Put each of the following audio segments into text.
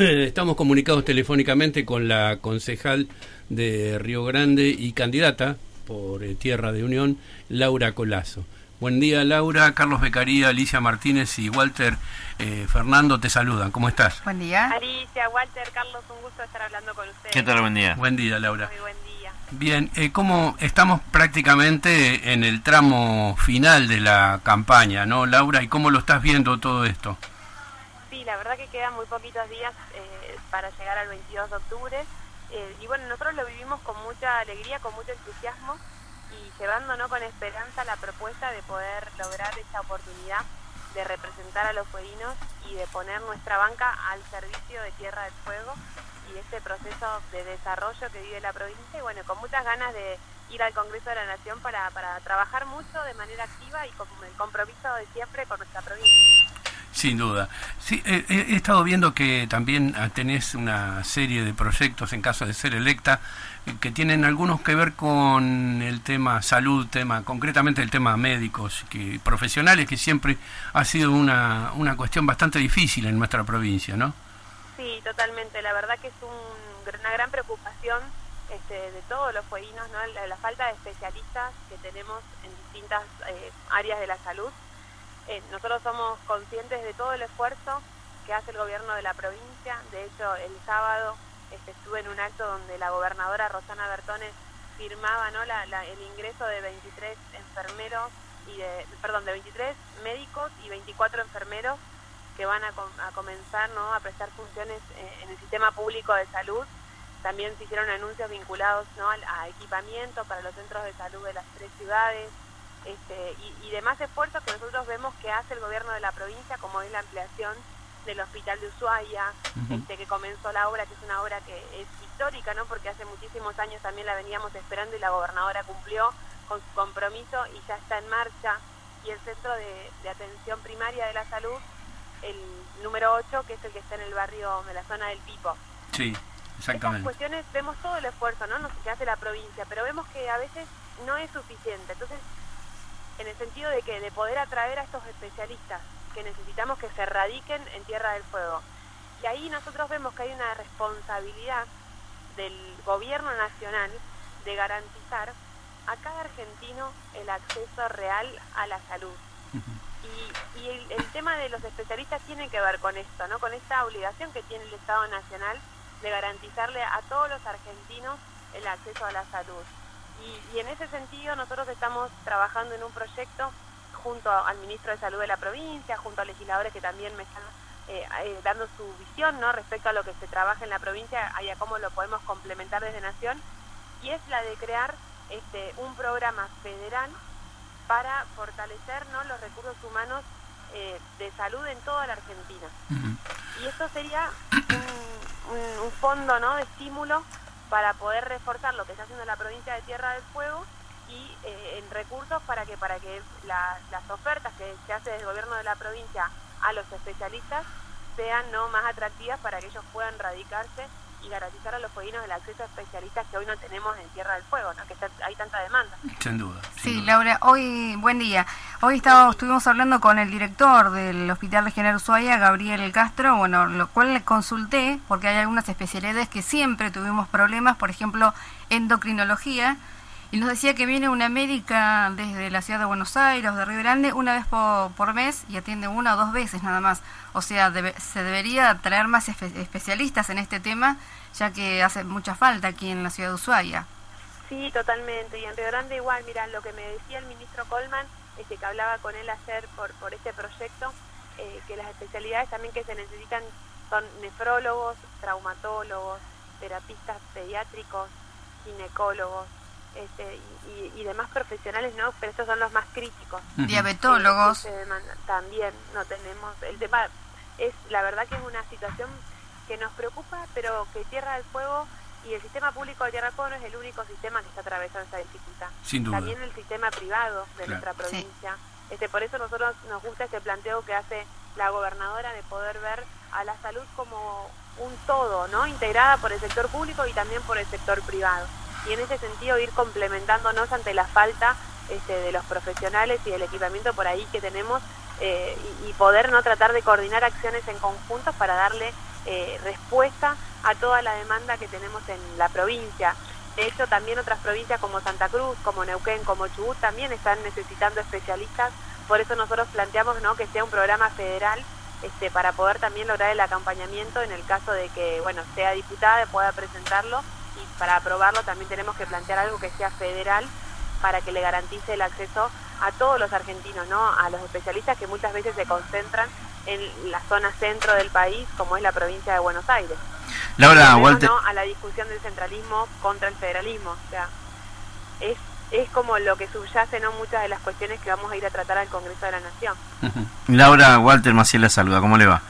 Eh, estamos comunicados telefónicamente con la concejal de Río Grande y candidata por eh, Tierra de Unión, Laura Colazo. Buen día, Laura. Carlos Becaría, Alicia Martínez y Walter eh, Fernando te saludan. ¿Cómo estás? Buen día. Alicia, Walter, Carlos, un gusto estar hablando con ustedes. ¿Qué tal? Buen día. Buen día, Laura. Muy buen día. Bien, eh, ¿cómo estamos prácticamente en el tramo final de la campaña, ¿no, Laura? ¿Y cómo lo estás viendo todo esto? La verdad que quedan muy poquitos días eh, para llegar al 22 de octubre. Eh, y bueno, nosotros lo vivimos con mucha alegría, con mucho entusiasmo y llevando ¿no? con esperanza la propuesta de poder lograr esta oportunidad de representar a los fueguinos y de poner nuestra banca al servicio de Tierra del Fuego y este proceso de desarrollo que vive la provincia y bueno, con muchas ganas de ir al Congreso de la Nación para, para trabajar mucho de manera activa y con el compromiso de siempre con nuestra provincia. Sin duda. Sí, eh, he estado viendo que también ah, tenés una serie de proyectos en caso de ser electa eh, que tienen algunos que ver con el tema salud, tema concretamente el tema médicos que profesionales que siempre ha sido una, una cuestión bastante difícil en nuestra provincia, ¿no? Sí, totalmente. La verdad que es una gran preocupación este, de todos los fueguinos, ¿no? La, falta de especialistas que tenemos en distintas eh, áreas de la salud eh, nosotros somos conscientes de todo el esfuerzo que hace el gobierno de la provincia. De hecho, el sábado este, estuve en un acto donde la gobernadora Rosana Bertones firmaba ¿no? el ingreso de 23 enfermeros y de, perdón, de 23 médicos y 24 enfermeros que van a, comenzar ¿no? a prestar funciones eh, en el sistema público de salud. También se hicieron anuncios vinculados ¿no? a equipamiento para los centros de salud de las tres ciudades, este, y, demás esfuerzos que nosotros vemos que hace el gobierno de la provincia, como es la ampliación del hospital de Ushuaia, este, que comenzó la obra, que es una obra que es histórica, ¿no? porque hace muchísimos años también la veníamos esperando y la gobernadora cumplió con su compromiso y ya está en marcha, y el centro de, atención primaria de la salud, el número 8, que es el que está en el barrio de la zona del Pipo. Sí, exactamente. Estas cuestiones vemos todo el esfuerzo ¿no? que hace la provincia, pero vemos que a veces no es suficiente. Entonces, en el sentido de que de poder atraer a estos especialistas que necesitamos que se radiquen en Tierra del Fuego. Y ahí nosotros vemos que hay una responsabilidad del gobierno nacional de garantizar a cada argentino el acceso real a la salud. Y, el, el, tema de los especialistas tiene que ver con esto, ¿no? con esta obligación que tiene el Estado Nacional de garantizarle a todos los argentinos el acceso a la salud. Y, en ese sentido nosotros estamos trabajando en un proyecto junto al ministro de Salud de la provincia, junto a legisladores que también me están eh, eh, dando su visión ¿no? respecto a lo que se trabaja en la provincia y a cómo lo podemos complementar desde Nación, y es la de crear este, un programa federal para fortalecer ¿no? los recursos humanos eh, de salud en toda la Argentina. Y esto sería un, un fondo ¿no? de estímulo para poder reforzar lo que está haciendo la provincia de Tierra del Fuego y eh, en recursos para que para que las ofertas que se hace del gobierno de la provincia a los especialistas sean no más atractivas para que ellos puedan radicarse y garantizar a los fueguinos el acceso a especialistas que hoy no tenemos en Tierra del Fuego, ¿no? que hay tanta demanda. Sin duda. sí, Laura, hoy, buen día. Hoy estamos, estuvimos hablando con el director del Hospital Regional Ushuaia, Gabriel Castro, bueno, lo cual le consulté, porque hay algunas especialidades que siempre tuvimos problemas, por ejemplo, endocrinología, y nos decía que viene una médica desde la ciudad de Buenos Aires, de Río Grande, una vez por, mes y atiende una o dos veces nada más. O sea, se debería traer más especialistas en este tema, ya que hace mucha falta aquí en la ciudad de Ushuaia. Sí, totalmente. Y en Río Grande igual, mira, lo que me decía el ministro Colman, este, que hablaba con él ayer por, por este proyecto, eh, que las especialidades también que se necesitan son nefrólogos, traumatólogos, terapistas pediátricos, ginecólogos, este, y, demás profesionales, ¿no? Pero estos son los más críticos. Diabetólogos. también no tenemos. El tema es, la verdad que es una situación que nos preocupa, pero que Tierra del Fuego y el sistema público de Tierra del Fuego no es el único sistema que está atravesando esa dificultad. También el sistema privado de nuestra provincia. Este, por eso nosotros nos gusta este planteo que hace la gobernadora de poder ver a la salud como un todo, ¿no? Integrada por el sector público y también por el sector privado y en ese sentido ir complementándonos ante la falta este, de los profesionales y del equipamiento por ahí que tenemos eh, y, poder no tratar de coordinar acciones en conjunto para darle eh, respuesta a toda la demanda que tenemos en la provincia. De hecho, también otras provincias como Santa Cruz, como Neuquén, como Chubut, también están necesitando especialistas. Por eso nosotros planteamos ¿no? que sea un programa federal este, para poder también lograr el acompañamiento en el caso de que bueno sea diputada, pueda presentarlo y para aprobarlo también tenemos que plantear algo que sea federal para que le garantice el acceso a todos los argentinos, ¿no? a los especialistas que muchas veces se concentran en la zona centro del país, como es la provincia de Buenos Aires. Laura, Walter... A la discusión del centralismo contra el federalismo. O sea, es, es como lo que subyace ¿no? muchas de las cuestiones que vamos a ir a tratar al Congreso de la Nación. Laura, Walter Maciel la saluda. ¿Cómo le va?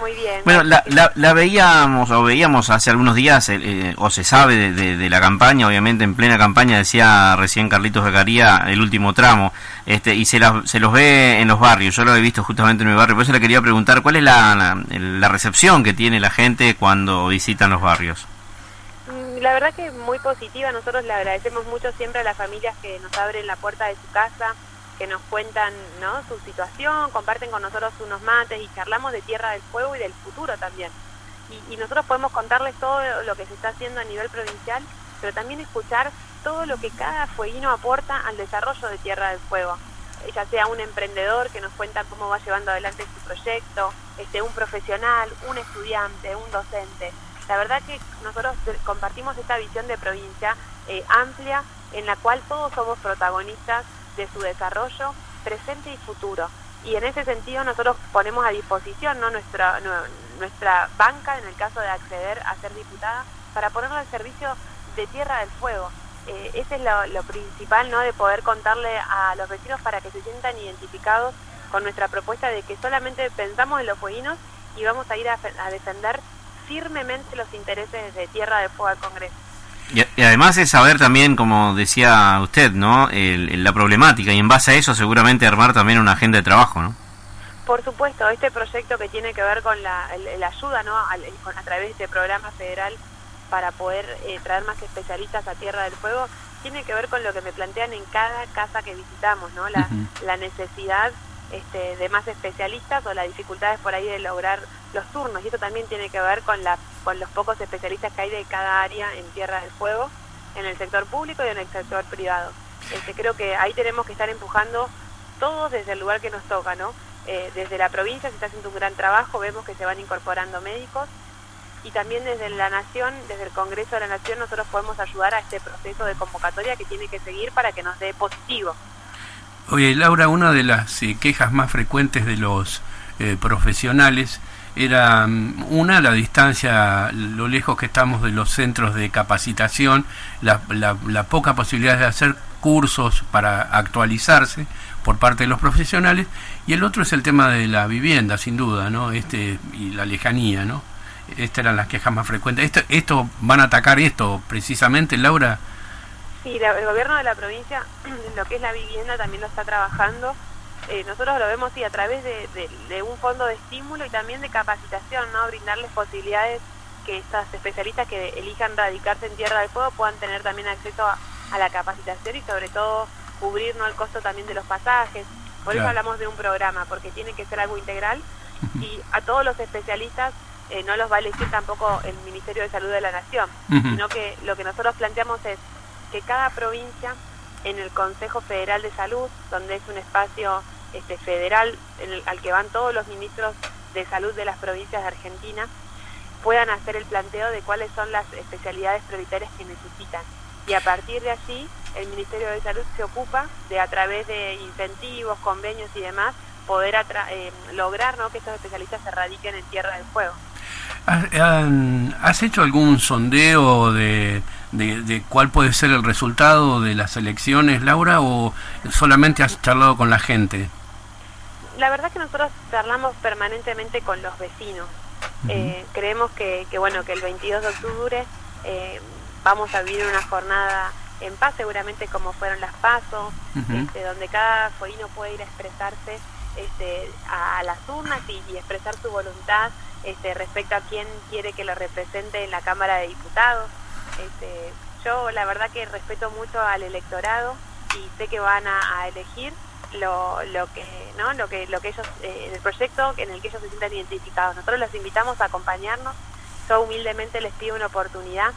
Muy bien. Bueno, la, la, veíamos o veíamos hace algunos días, eh, o se sabe de, la campaña, obviamente en plena campaña, decía recién Carlitos Becaría, el último tramo, este y se, se los ve en los barrios. Yo lo he visto justamente en mi barrio, por eso le quería preguntar, ¿cuál es la, la, recepción que tiene la gente cuando visitan los barrios? Mm, la verdad que muy positiva, nosotros le agradecemos mucho siempre a las familias que nos abren la puerta de su casa, que nos cuentan ¿no? su situación, comparten con nosotros unos mates y charlamos de Tierra del Fuego y del futuro también. Y, nosotros podemos contarles todo lo que se está haciendo a nivel provincial, pero también escuchar todo lo que cada fueguino aporta al desarrollo de Tierra del Fuego. Ya sea un emprendedor que nos cuenta cómo va llevando adelante su proyecto, este, un profesional, un estudiante, un docente. La verdad que nosotros compartimos esta visión de provincia eh, amplia en la cual todos somos protagonistas de su desarrollo presente y futuro. Y en ese sentido nosotros ponemos a disposición ¿no? nuestra, nuestra banca en el caso de acceder a ser diputada para ponerlo al servicio de Tierra del Fuego. Eh, ese es lo, principal, ¿no? De poder contarle a los vecinos para que se sientan identificados con nuestra propuesta de que solamente pensamos en los fueguinos y vamos a ir a, a defender firmemente los intereses de Tierra del Fuego al Congreso. Y, además es saber también, como decía usted, ¿no? la problemática y en base a eso seguramente armar también una agenda de trabajo, ¿no? Por supuesto, este proyecto que tiene que ver con la, ayuda, ¿no? A, a, través de este programa federal para poder eh, traer más especialistas a Tierra del Fuego, tiene que ver con lo que me plantean en cada casa que visitamos, ¿no? La, la necesidad este, de más especialistas o las dificultades por ahí de lograr los turnos. Y eso también tiene que ver con, la, con los pocos especialistas que hay de cada área en Tierra del Fuego, en el sector público y en el sector privado. Este, creo que ahí tenemos que estar empujando todos desde el lugar que nos toca, ¿no? Eh, desde la provincia se está haciendo un gran trabajo, vemos que se van incorporando médicos y también desde la Nación, desde el Congreso de la Nación, nosotros podemos ayudar a este proceso de convocatoria que tiene que seguir para que nos dé positivo. Oye, Laura, una de las eh, quejas más frecuentes de los eh, profesionales era mm, una, la distancia, lo lejos que estamos de los centros de capacitación, la, la, poca posibilidad de hacer cursos para actualizarse por parte de los profesionales, y el otro es el tema de la vivienda, sin duda, ¿no? Este, y la lejanía, ¿no? Estas eran las quejas más frecuentes. ¿Esto, esto van a atacar esto precisamente, Laura? Sí, el gobierno de la provincia, lo que es la vivienda, también lo está trabajando. Eh, nosotros lo vemos sí, a través de, un fondo de estímulo y también de capacitación, ¿no? Brindarles posibilidades que estas especialistas que elijan radicarse en Tierra del Fuego puedan tener también acceso a, la capacitación y sobre todo cubrir ¿no? el costo también de los pasajes. Por eso hablamos de un programa, porque tiene que ser algo integral y a todos los especialistas eh, no los va a elegir tampoco el Ministerio de Salud de la Nación, sino que lo que nosotros planteamos es que cada provincia en el Consejo Federal de Salud, donde es un espacio este, federal al que van todos los ministros de salud de las provincias de Argentina, puedan hacer el planteo de cuáles son las especialidades prioritarias que necesitan. Y a partir de allí, el Ministerio de Salud se ocupa de, a través de incentivos, convenios y demás, poder eh, lograr ¿no? que estos especialistas se radiquen en Tierra del Fuego. ¿Has hecho algún sondeo de, de, cuál puede ser el resultado de las elecciones, Laura, o solamente has charlado con la gente? La verdad que nosotros charlamos permanentemente con los vecinos. Eh, creemos que, que, bueno, que el 22 de octubre eh, vamos a vivir una jornada en paz, seguramente como fueron las pasos, este, donde cada fueguino puede ir a expresarse este, a, las urnas y expresar su voluntad este, respecto a quién quiere que lo represente en la Cámara de Diputados. Este, yo la verdad que respeto mucho al electorado y sé que van a, elegir lo, lo que no lo que lo que ellos eh, el proyecto en el que ellos se sientan identificados. Nosotros los invitamos a acompañarnos. Yo humildemente les pido una oportunidad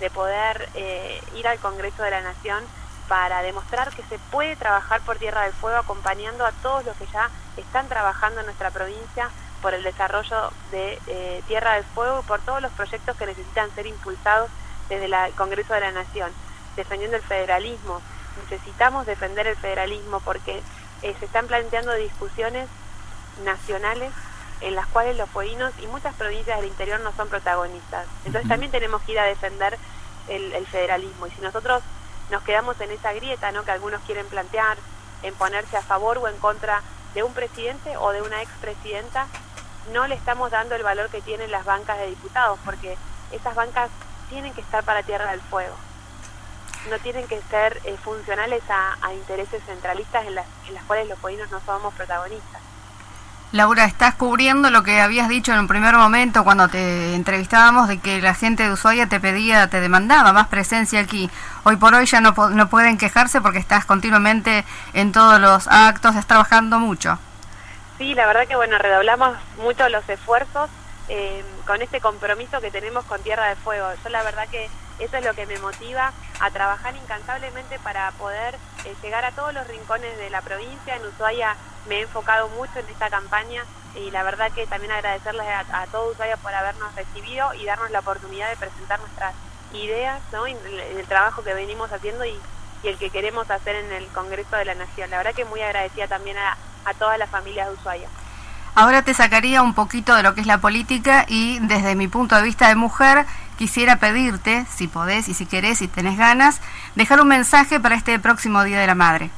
de poder eh, ir al Congreso de la Nación para demostrar que se puede trabajar por Tierra del Fuego acompañando a todos los que ya están trabajando en nuestra provincia por el desarrollo de eh, Tierra del Fuego y por todos los proyectos que necesitan ser impulsados desde el Congreso de la Nación, defendiendo el federalismo. Necesitamos defender el federalismo porque eh, se están planteando discusiones nacionales en las cuales los fueguinos y muchas provincias del interior no son protagonistas. Entonces también tenemos que ir a defender el, federalismo. Y si nosotros nos quedamos en esa grieta ¿no? que algunos quieren plantear, en ponerse a favor o en contra de un presidente o de una expresidenta, no le estamos dando el valor que tienen las bancas de diputados, porque esas bancas tienen que estar para Tierra del Fuego. No tienen que ser eh, funcionales a, intereses centralistas en las, en las cuales los fueguinos no somos protagonistas. Laura, estás cubriendo lo que habías dicho en un primer momento cuando te entrevistábamos de que la gente de Ushuaia te pedía, te demandaba más presencia aquí. Hoy por hoy ya no, no pueden quejarse porque estás continuamente en todos los actos, estás trabajando mucho. Sí, la verdad que bueno, redoblamos mucho los esfuerzos eh, con este compromiso que tenemos con Tierra de Fuego. Yo la verdad que eso es lo que me motiva a trabajar incansablemente para poder eh, llegar a todos los rincones de la provincia. En Ushuaia me he enfocado mucho en esta campaña y la verdad que también agradecerles a, a todo Ushuaia por habernos recibido y darnos la oportunidad de presentar nuestras ideas ¿no? el, trabajo que venimos haciendo y, el que queremos hacer en el Congreso de la Nación. La verdad que muy agradecida también a, a todas las familias de Ushuaia. Ahora te sacaría un poquito de lo que es la política y desde mi punto de vista de mujer quisiera pedirte, si podés y si querés, si tenés ganas, dejar un mensaje para este próximo Día de la Madre.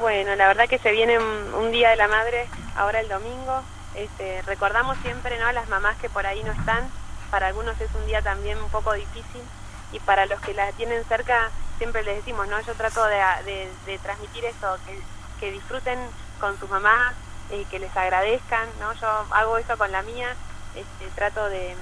Bueno, la verdad que se viene un, Día de la Madre ahora el domingo. Este, recordamos siempre ¿no? a las mamás que por ahí no están. Para algunos es un día también un poco difícil y para los que la tienen cerca siempre les decimos, ¿no? Yo trato de, transmitir eso, que, disfruten con sus mamás, y que les agradezcan, ¿no? Yo hago eso con la mía, este, trato de,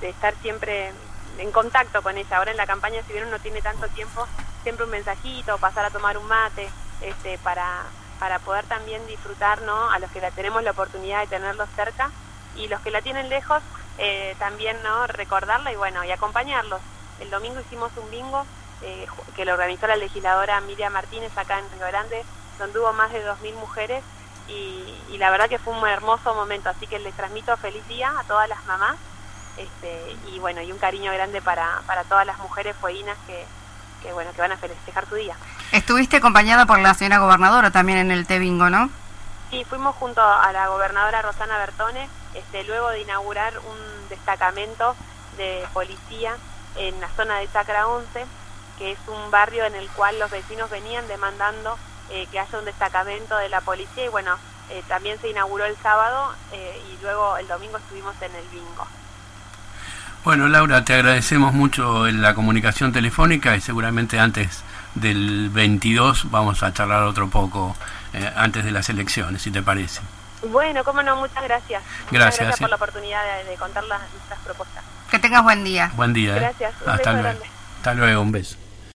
de estar siempre en contacto con ella. Ahora en la campaña, si bien uno tiene tanto tiempo, siempre un mensajito, pasar a tomar un mate, este, para, para poder también disfrutar a los que la tenemos la oportunidad de tenerlos cerca y los que la tienen lejos eh, también no recordarla y bueno y acompañarlos. El domingo hicimos un bingo eh, que lo organizó la legisladora Miriam Martínez acá en Río Grande, donde hubo más de 2.000 mujeres y, y, la verdad que fue un hermoso momento, así que les transmito feliz día a todas las mamás este, y bueno, y un cariño grande para, para todas las mujeres fueguinas que, que bueno, que van a festejar su día. Estuviste acompañada por la señora gobernadora también en el T-Bingo, ¿no? Sí, fuimos junto a la gobernadora Rosana Bertone, este, luego de inaugurar un destacamento de policía en la zona de Sacra 11, que es un barrio en el cual los vecinos venían demandando eh, que haya un destacamento de la policía y bueno, eh, también se inauguró el sábado eh, y luego el domingo estuvimos en el bingo. Bueno, Laura, te agradecemos mucho la comunicación telefónica y seguramente antes del 22 vamos a charlar otro poco eh, antes de las elecciones, si te parece. Bueno, cómo no, muchas gracias. Gracias, gracias por la oportunidad de, contar las, nuestras propuestas. Que tengas buen día. Buen día. ¿eh? Gracias. Hasta luego. Hasta luego, un beso.